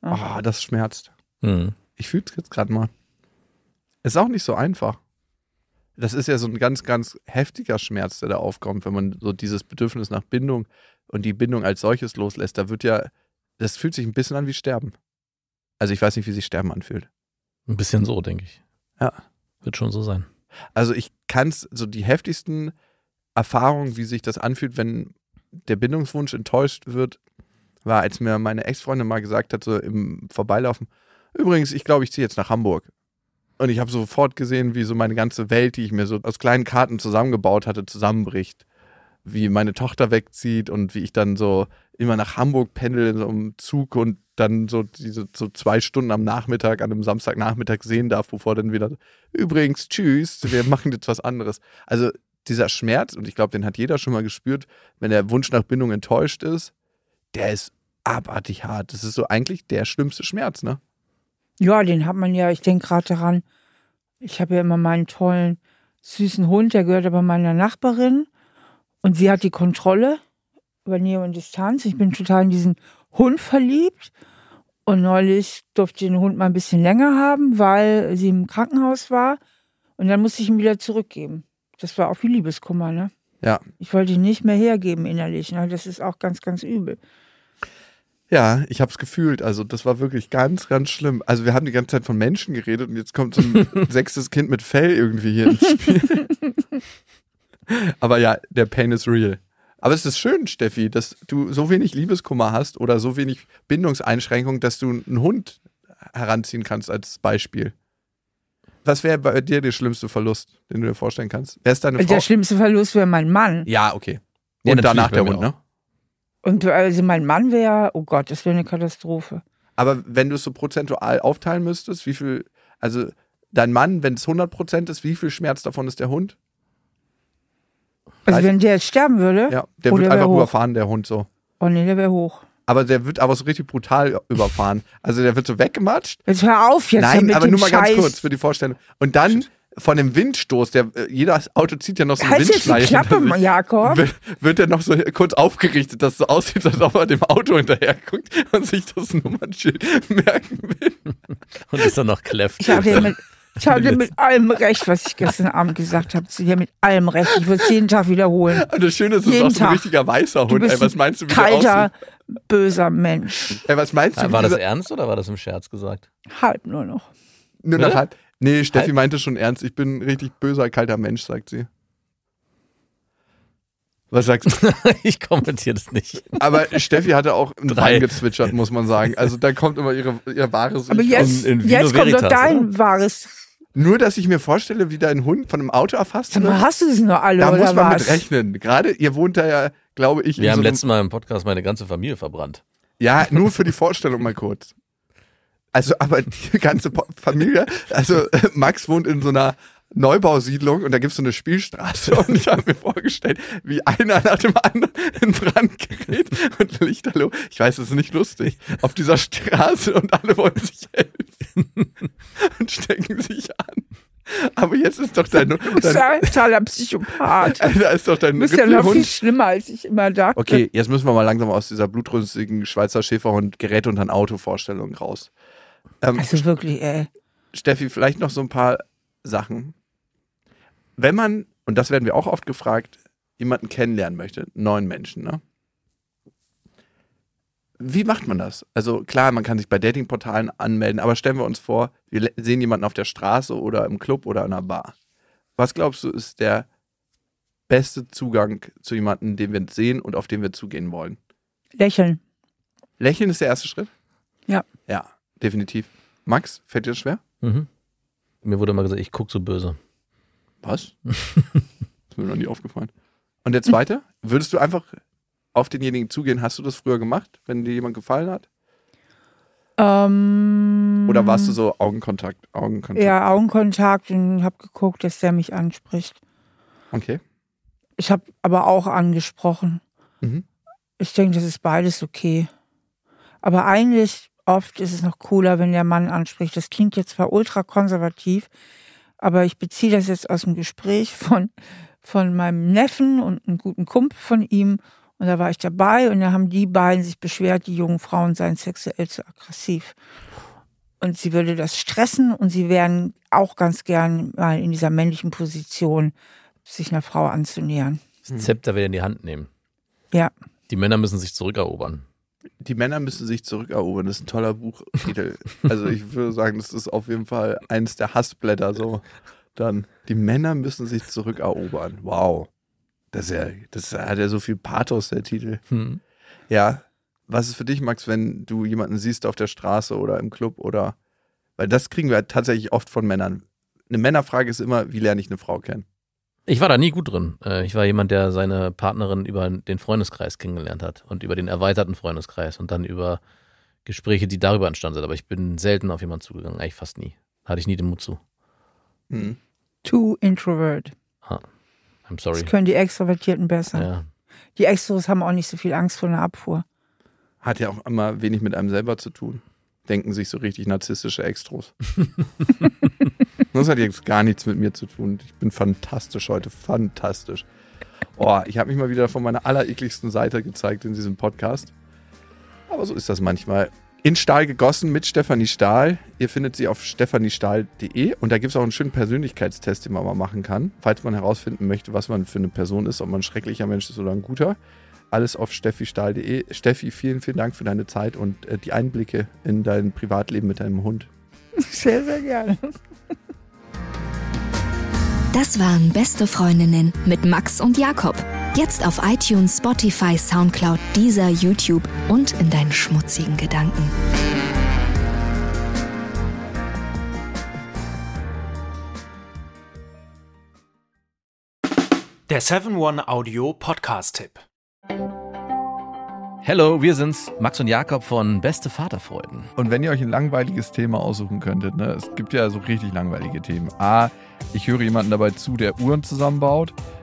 Ah, das schmerzt. Mhm. Ich fühle es jetzt gerade mal. Ist auch nicht so einfach. Das ist ja so ein ganz, ganz heftiger Schmerz, der da aufkommt, wenn man so dieses Bedürfnis nach Bindung und die Bindung als solches loslässt. Da wird ja, das fühlt sich ein bisschen an wie Sterben. Also ich weiß nicht, wie sich Sterben anfühlt. Ein bisschen so, denke ich. Ja. Wird schon so sein. Also ich kann es, so die heftigsten Erfahrungen, wie sich das anfühlt, wenn der Bindungswunsch enttäuscht wird, war, als mir meine Ex-Freundin mal gesagt hat, so im Vorbeilaufen, übrigens, ich glaube, ich ziehe jetzt nach Hamburg. Und ich habe sofort gesehen, wie so meine ganze Welt, die ich mir so aus kleinen Karten zusammengebaut hatte, zusammenbricht. Wie meine Tochter wegzieht und wie ich dann so immer nach Hamburg pendel in so einem Zug und dann so diese so zwei Stunden am Nachmittag, an einem Samstagnachmittag sehen darf, bevor dann wieder, übrigens, tschüss, wir machen jetzt was anderes. Also dieser Schmerz, und ich glaube, den hat jeder schon mal gespürt, wenn der Wunsch nach Bindung enttäuscht ist, der ist abartig hart. Das ist so eigentlich der schlimmste Schmerz, ne? Ja, den hat man ja, ich denke gerade daran, ich habe ja immer meinen tollen, süßen Hund, der gehört aber meiner Nachbarin und sie hat die Kontrolle über Nähe und Distanz. Ich bin total in diesen Hund verliebt und neulich durfte ich den Hund mal ein bisschen länger haben, weil sie im Krankenhaus war und dann musste ich ihn wieder zurückgeben. Das war auch viel Liebeskummer, ne? Ja. Ich wollte ihn nicht mehr hergeben innerlich. Ne? Das ist auch ganz, ganz übel. Ja, ich habe es gefühlt. Also das war wirklich ganz, ganz schlimm. Also wir haben die ganze Zeit von Menschen geredet und jetzt kommt so ein sechstes Kind mit Fell irgendwie hier ins Spiel. Aber ja, der Pain is real. Aber es ist schön, Steffi, dass du so wenig Liebeskummer hast oder so wenig Bindungseinschränkung, dass du einen Hund heranziehen kannst als Beispiel. Was wäre bei dir der schlimmste Verlust, den du dir vorstellen kannst? Wer ist deine Frau? Der schlimmste Verlust wäre mein Mann. ja, okay. Ja, Und natürlich danach der Hund, ne? Und also mein Mann wäre, oh Gott, das wäre eine Katastrophe. Aber wenn du es so prozentual aufteilen müsstest, wie viel, also dein Mann, wenn es 100% ist, wie viel Schmerz davon ist der Hund? Also wenn der jetzt sterben würde, Ja, der Oh, wird der einfach überfahren, der Hund so. oh nee, der wäre hoch. Aber der wird aber so richtig brutal überfahren. Also der wird so weggematscht. Jetzt hör auf jetzt Nein, mit aber dem nur mal Scheiß. ganz kurz für die Vorstellung. Und dann von dem Windstoß, der äh, jedes Auto zieht ja noch so eine Halt jetzt die Windschleife. Klappe, sich. Jakob. Wird, wird er noch so kurz aufgerichtet, dass es so aussieht, als ob er dem Auto hinterher guckt und sich das Nummernschild merken will. Und ist dann noch kläfft. Ich hatte mit, ich hatte mit allem recht, was ich gestern Abend gesagt habe. Zu dir mit allem recht. Ich würde es jeden Tag wiederholen. Und das Schöne ist, es ist Jeden auch so ein richtiger weißer Du Hund. bist Ey, was meinst du, wie kalter, böser Mensch. Ey, was meinst du, War das ernst oder war das im Scherz gesagt? Halb nur noch. Nur noch halb. Nee, Steffi Halb? meinte schon ernst. Ich bin ein richtig böser, kalter Mensch, sagt sie. Was sagst du? ich kommentiere das nicht. Aber Steffi hatte auch ein Drei. Wein gezwitschert, muss man sagen. Also da kommt immer ihre, ihr wahres Aber Ich jetzt, in Vino jetzt kommt doch dein wahres. Nur, dass ich mir vorstelle, wie dein Hund von einem Auto erfasst wird. hast du das nur alle Da oder muss man was? mit rechnen. Gerade ihr wohnt da ja, glaube ich, Wir in haben so letztes Mal im Podcast meine ganze Familie verbrannt. Ja, nur für die Vorstellung mal kurz. Also, aber die ganze Familie, also Max wohnt in so einer Neubausiedlung und da gibt's so eine Spielstraße und ich habe mir vorgestellt, wie einer nach dem anderen in Brand gerät und Lichterloh. Ich weiß, es ist nicht lustig. Auf dieser Straße und alle wollen sich helfen und stecken sich an. Aber jetzt ist doch dein, Du bist dein ein totaler Psychopath. da ist doch dein Du bist ja noch viel schlimmer, als ich immer dachte. Okay, jetzt müssen wir mal langsam aus dieser blutrünstigen Schweizer Schäferhund Gerät unter ein Auto Vorstellung raus. Ähm, Also wirklich, ey. Steffi, vielleicht noch so ein paar Sachen. Wenn man, und das werden wir auch oft gefragt, jemanden kennenlernen möchte, neuen Menschen, ne? Wie macht man das? Also klar, man kann sich bei Datingportalen anmelden, aber stellen wir uns vor, wir sehen jemanden auf der Straße oder im Club oder in einer Bar. Was glaubst du, ist der beste Zugang zu jemandem, den wir sehen und auf den wir zugehen wollen? Lächeln. Lächeln ist der erste Schritt? Ja. Ja, definitiv. Max, fällt dir das schwer? Mhm. Mir wurde immer gesagt, ich gucke so böse. Was? ist mir noch nie aufgefallen. Und der zweite? Würdest du einfach auf denjenigen zugehen? Hast du das früher gemacht, wenn dir jemand gefallen hat? Ähm, Oder warst du so Augenkontakt? Augenkontakt. Ja, Augenkontakt und habe geguckt, dass der mich anspricht. Okay. Ich habe aber auch angesprochen. Mhm. Ich denke, das ist beides okay. Aber eigentlich oft ist es noch cooler, wenn der Mann anspricht. Das klingt jetzt zwar ultra konservativ, aber ich beziehe das jetzt aus dem Gespräch von, von meinem Neffen und einem guten Kumpel von ihm. Und da war ich dabei und da haben die beiden sich beschwert, die jungen Frauen seien sexuell zu aggressiv. Und sie würde das stressen und sie wären auch ganz gern mal in dieser männlichen Position, sich einer Frau anzunähern. Das Zepter wieder in die Hand nehmen. Ja. Die Männer müssen sich zurückerobern. Die Männer müssen sich zurückerobern. Das ist ein toller Buchtitel. also ich würde sagen, das ist auf jeden Fall eines der Hassblätter. So dann. Die Männer müssen sich zurückerobern. Wow. Das, ist ja, das hat ja so viel Pathos, der Titel. Hm. Ja. Was ist für dich, Max, wenn du jemanden siehst auf der Straße oder im Club oder. Weil das kriegen wir tatsächlich oft von Männern. Eine Männerfrage ist immer, wie lerne ich eine Frau kennen? Ich war da nie gut drin. Äh, Ich war jemand, der seine Partnerin über den Freundeskreis kennengelernt hat und über den erweiterten Freundeskreis und dann über Gespräche, die darüber entstanden sind. Aber ich bin selten auf jemanden zugegangen, eigentlich fast nie. Hatte ich nie den Mut zu. Hm. Too introvert. I'm sorry. Das können die Extrovertierten besser. Ja. Die Extros haben auch nicht so viel Angst vor einer Abfuhr. Hat ja auch immer wenig mit einem selber zu tun. Denken sich so richtig narzisstische Extros. das hat jetzt gar nichts mit mir zu tun. Ich bin fantastisch heute. Fantastisch. Oh, ich habe mich mal wieder von meiner allerekligsten Seite gezeigt in diesem Podcast. Aber so ist das manchmal. In Stahl gegossen mit Stefanie Stahl. Ihr findet sie auf stephaniestahl.de und da gibt es auch einen schönen Persönlichkeitstest, den man mal machen kann, falls man herausfinden möchte, was man für eine Person ist, ob man ein schrecklicher Mensch ist oder ein guter. Alles auf steffistahl.de. Steffi, vielen, vielen Dank für deine Zeit und äh, die Einblicke in dein Privatleben mit deinem Hund. Sehr, sehr gerne. Das waren Beste Freundinnen mit Max und Jakob. Jetzt auf iTunes, Spotify, Soundcloud, Deezer, YouTube und in deinen schmutzigen Gedanken. Der 7-One-Audio-Podcast-Tipp. Hello, wir sind's, Max und Jakob von Beste Vaterfreuden. Und wenn ihr euch ein langweiliges Thema aussuchen könntet, ne, es gibt ja so richtig langweilige Themen. A, ich höre jemanden dabei zu, der Uhren zusammenbaut.